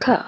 可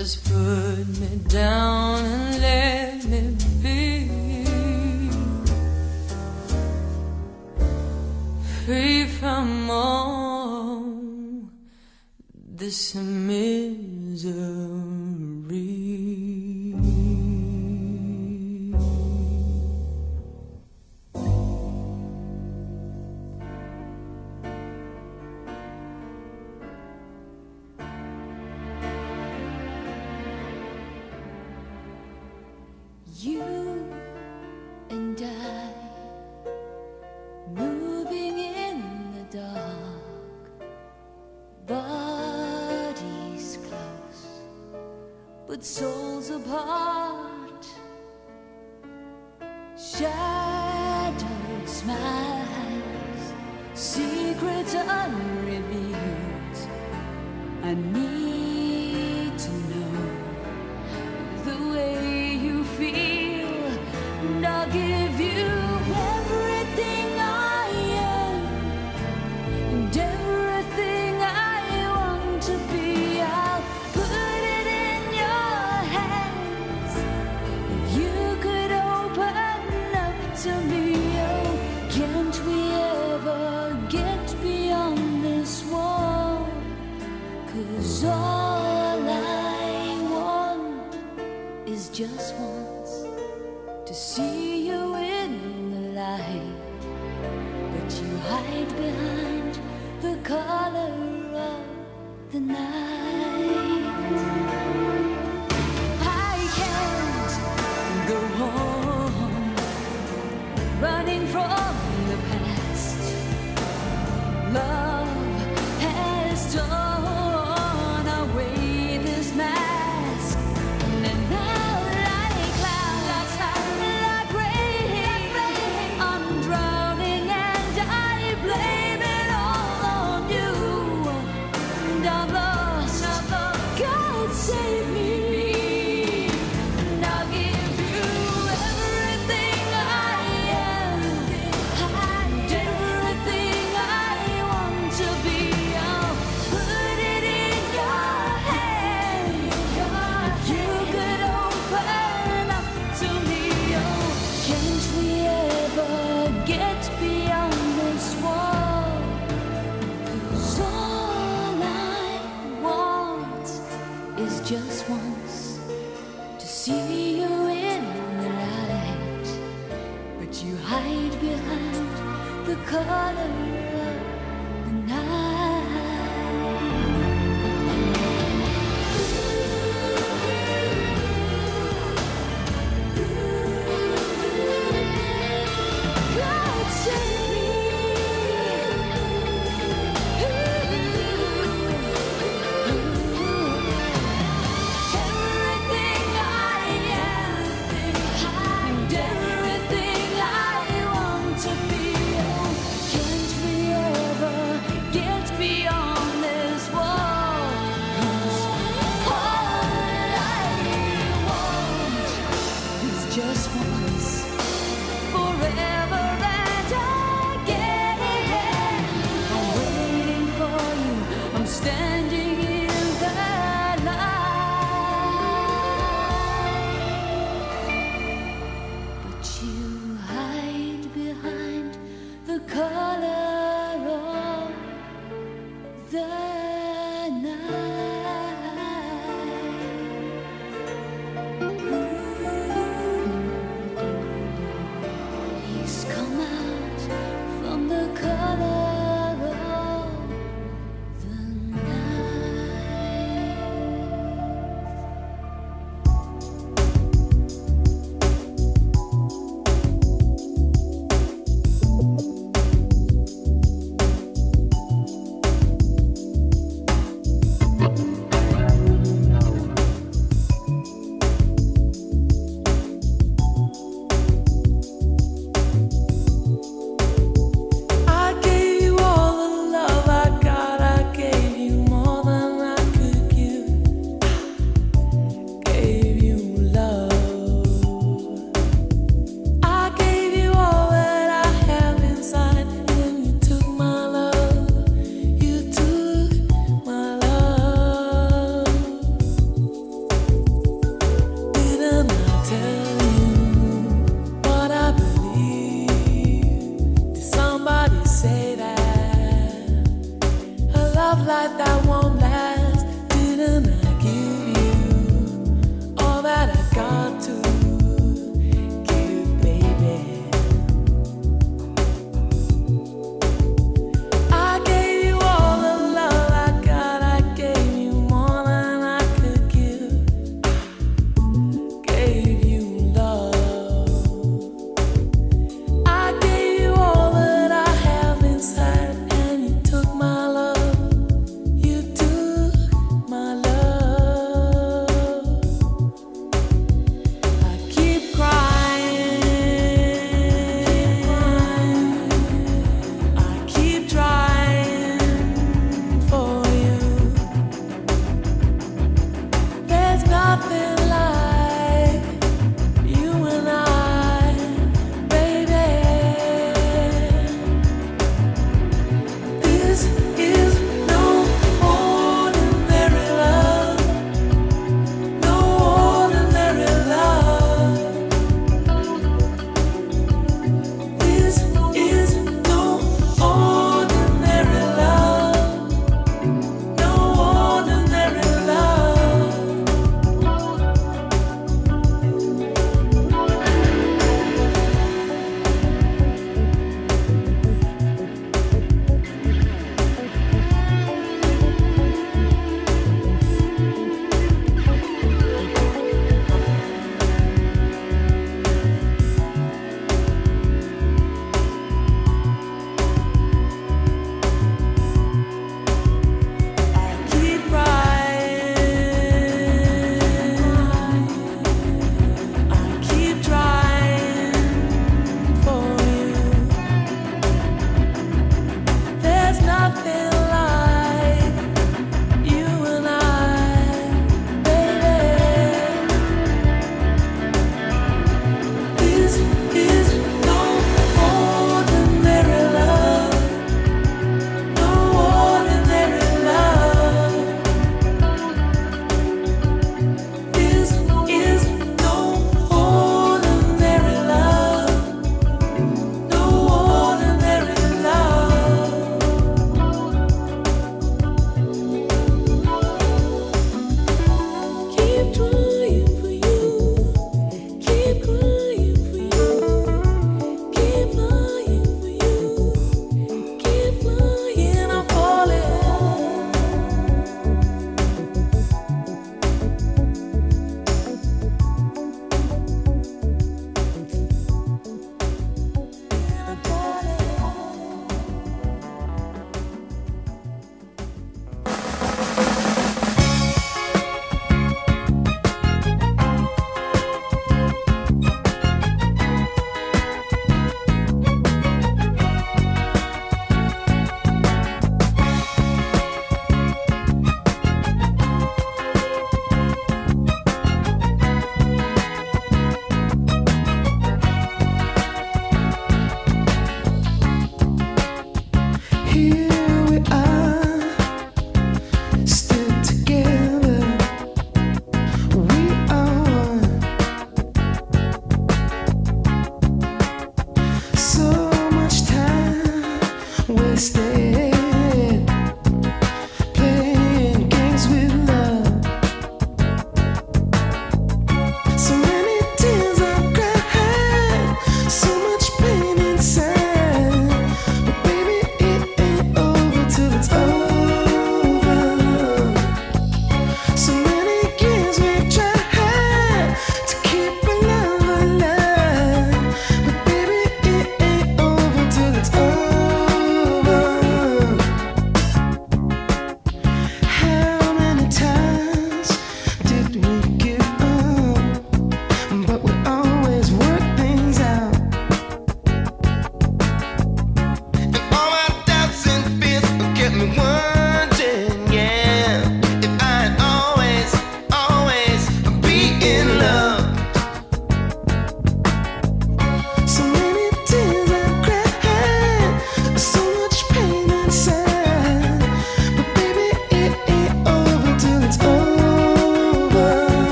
Just put me down and let me be. Free from all this misery.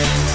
I'm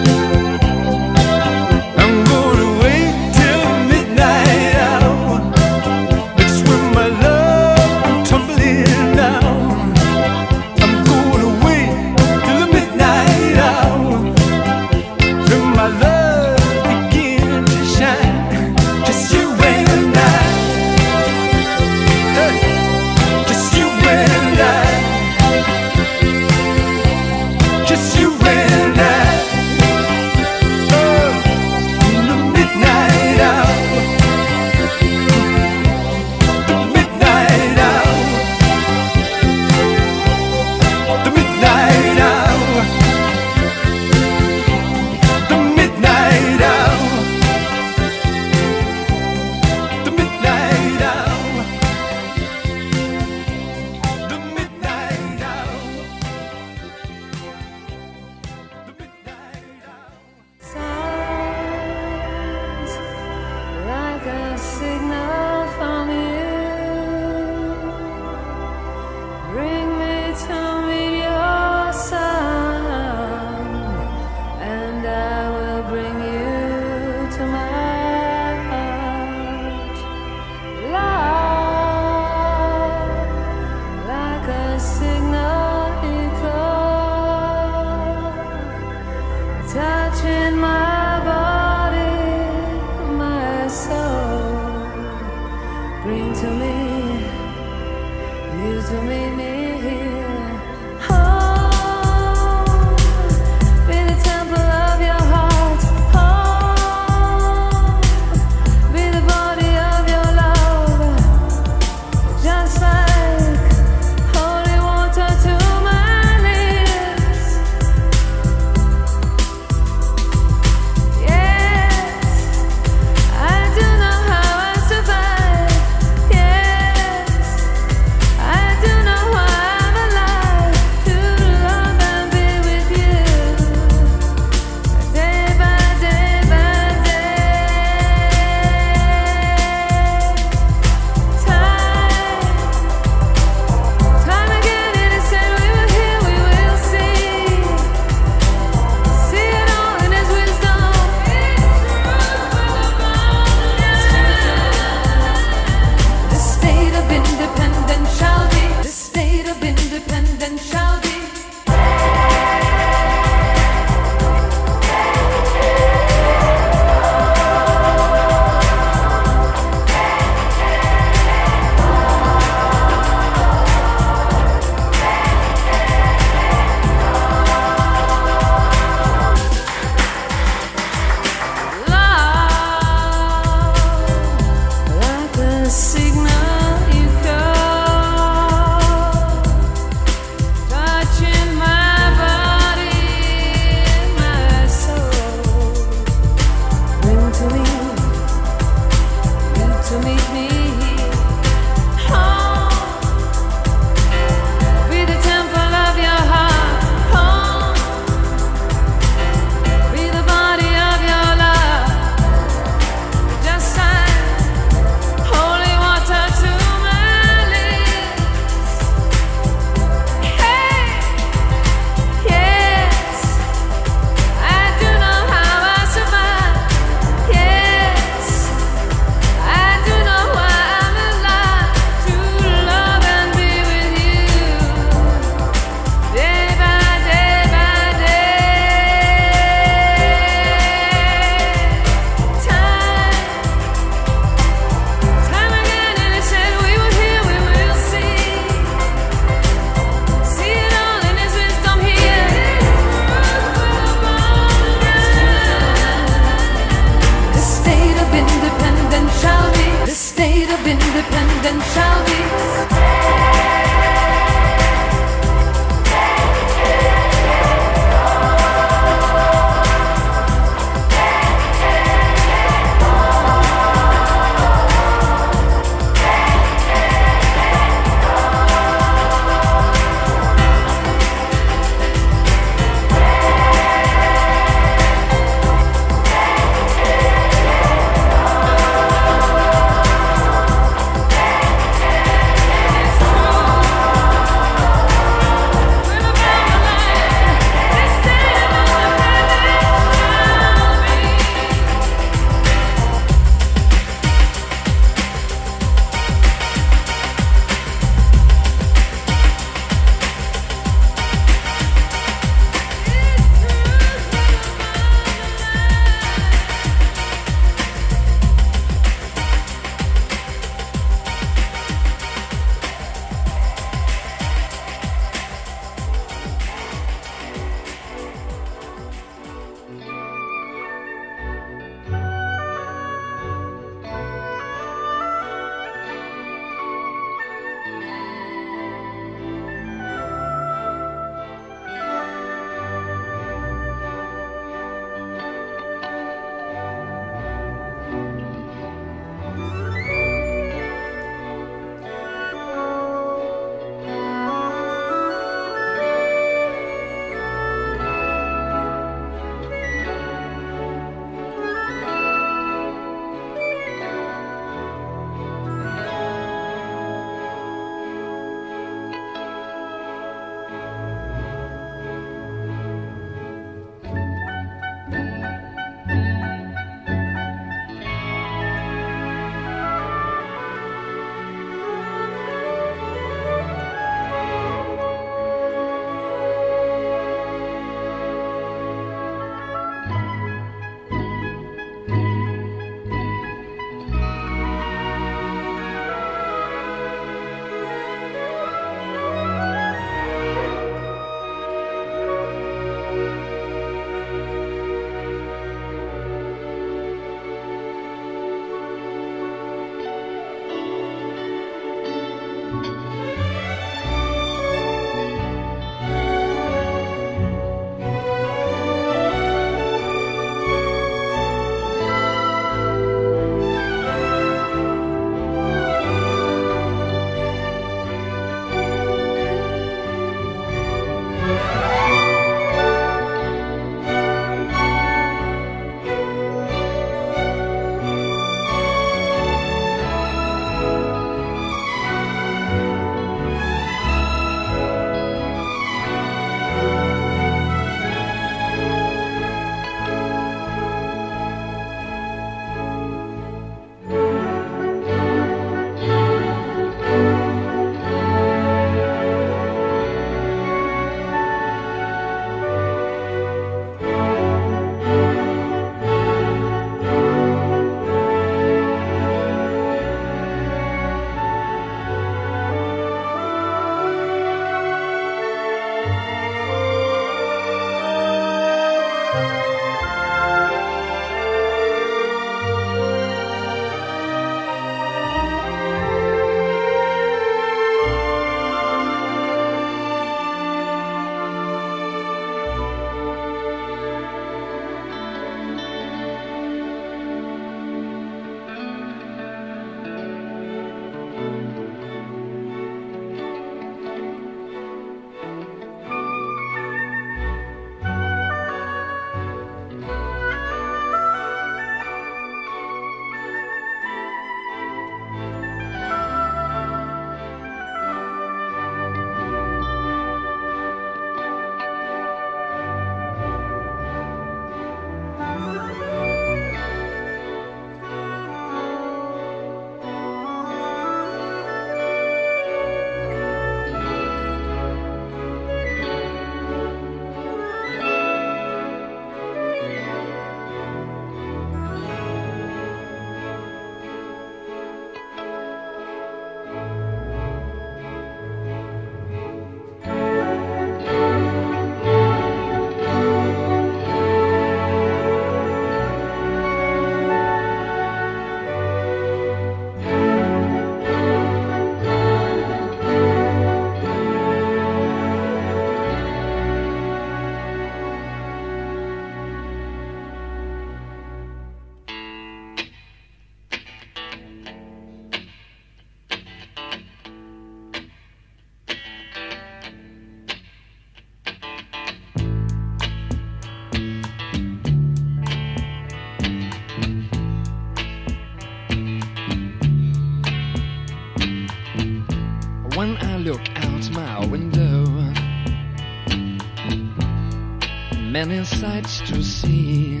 many sights to see.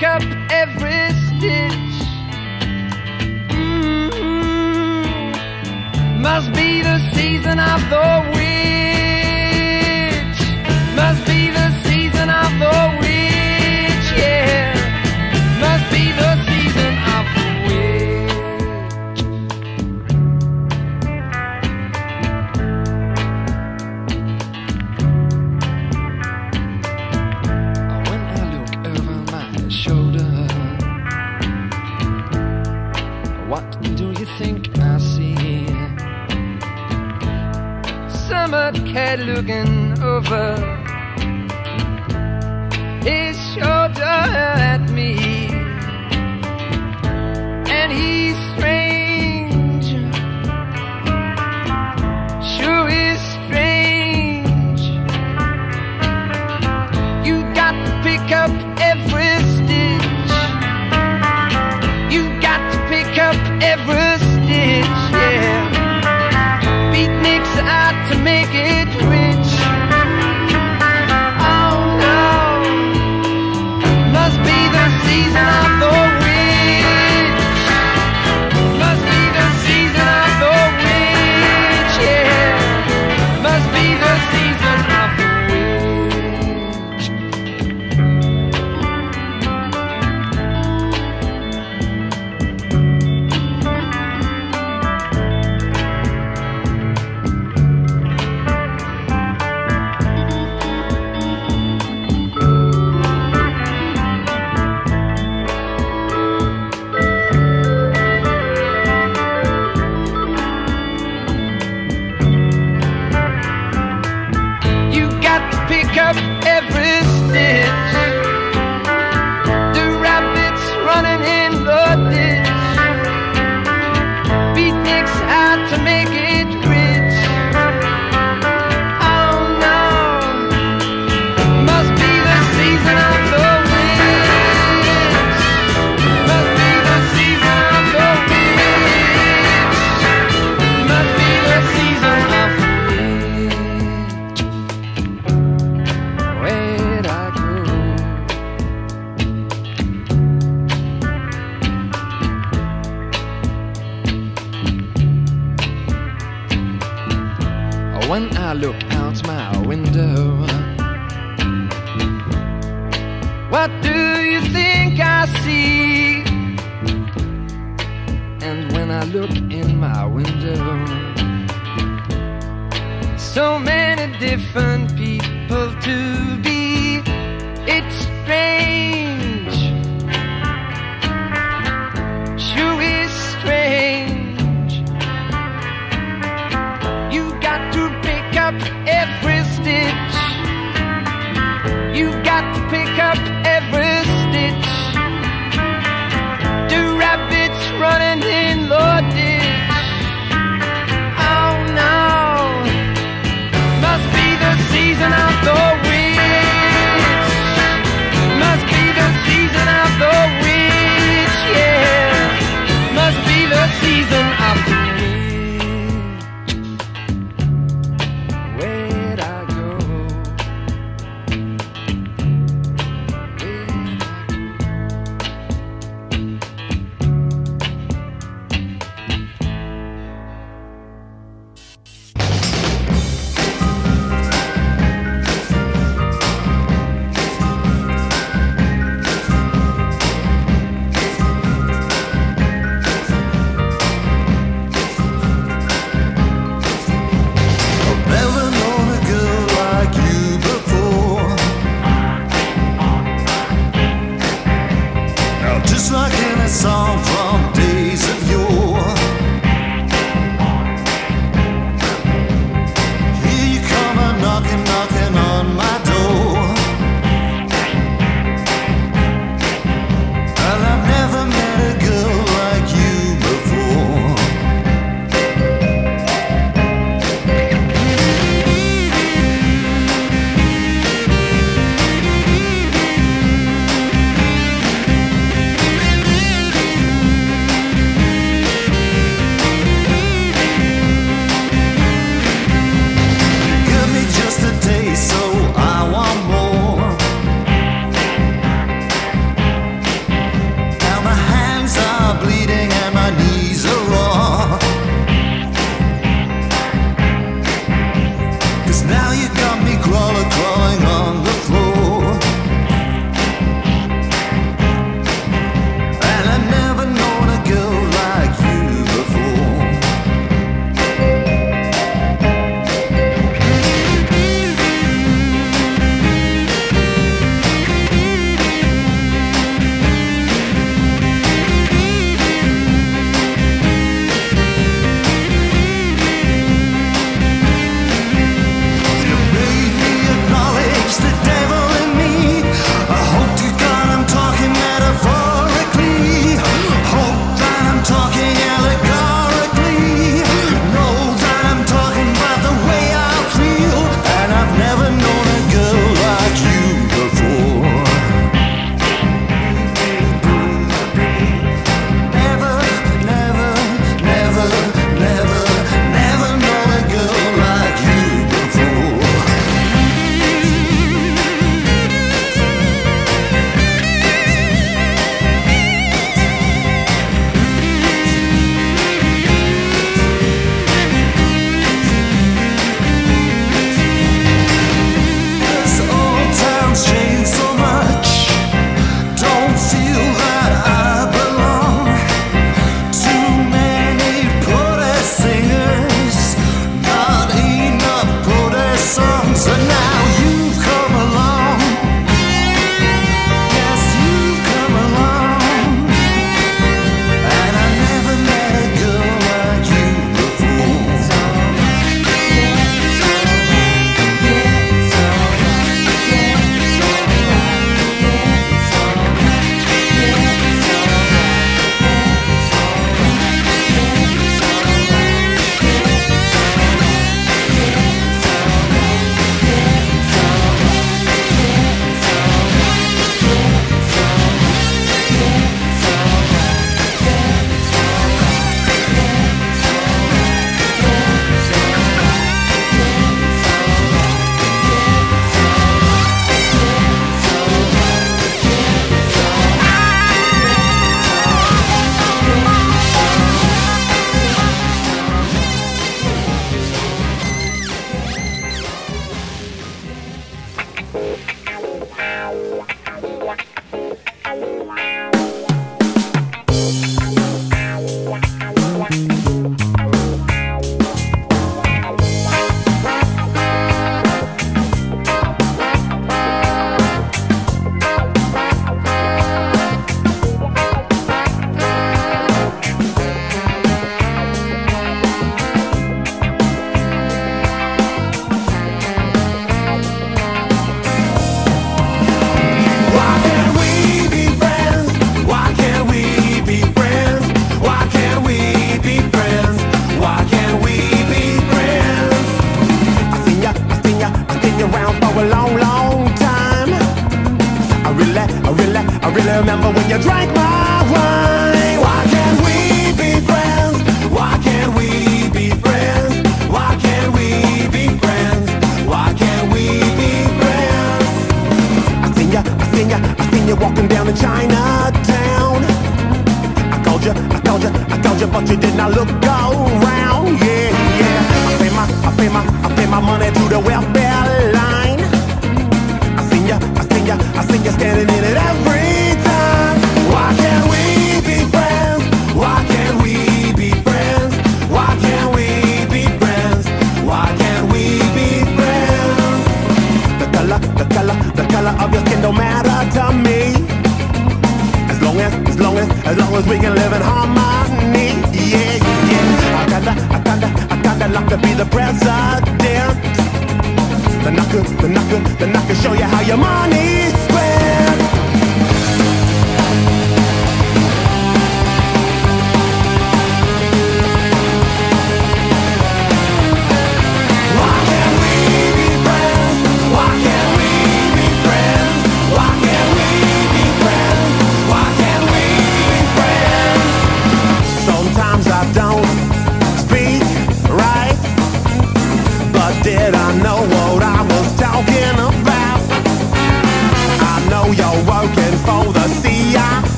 pick up every stitch. Mm -hmm. Must be the season of the looking over.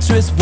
Mattress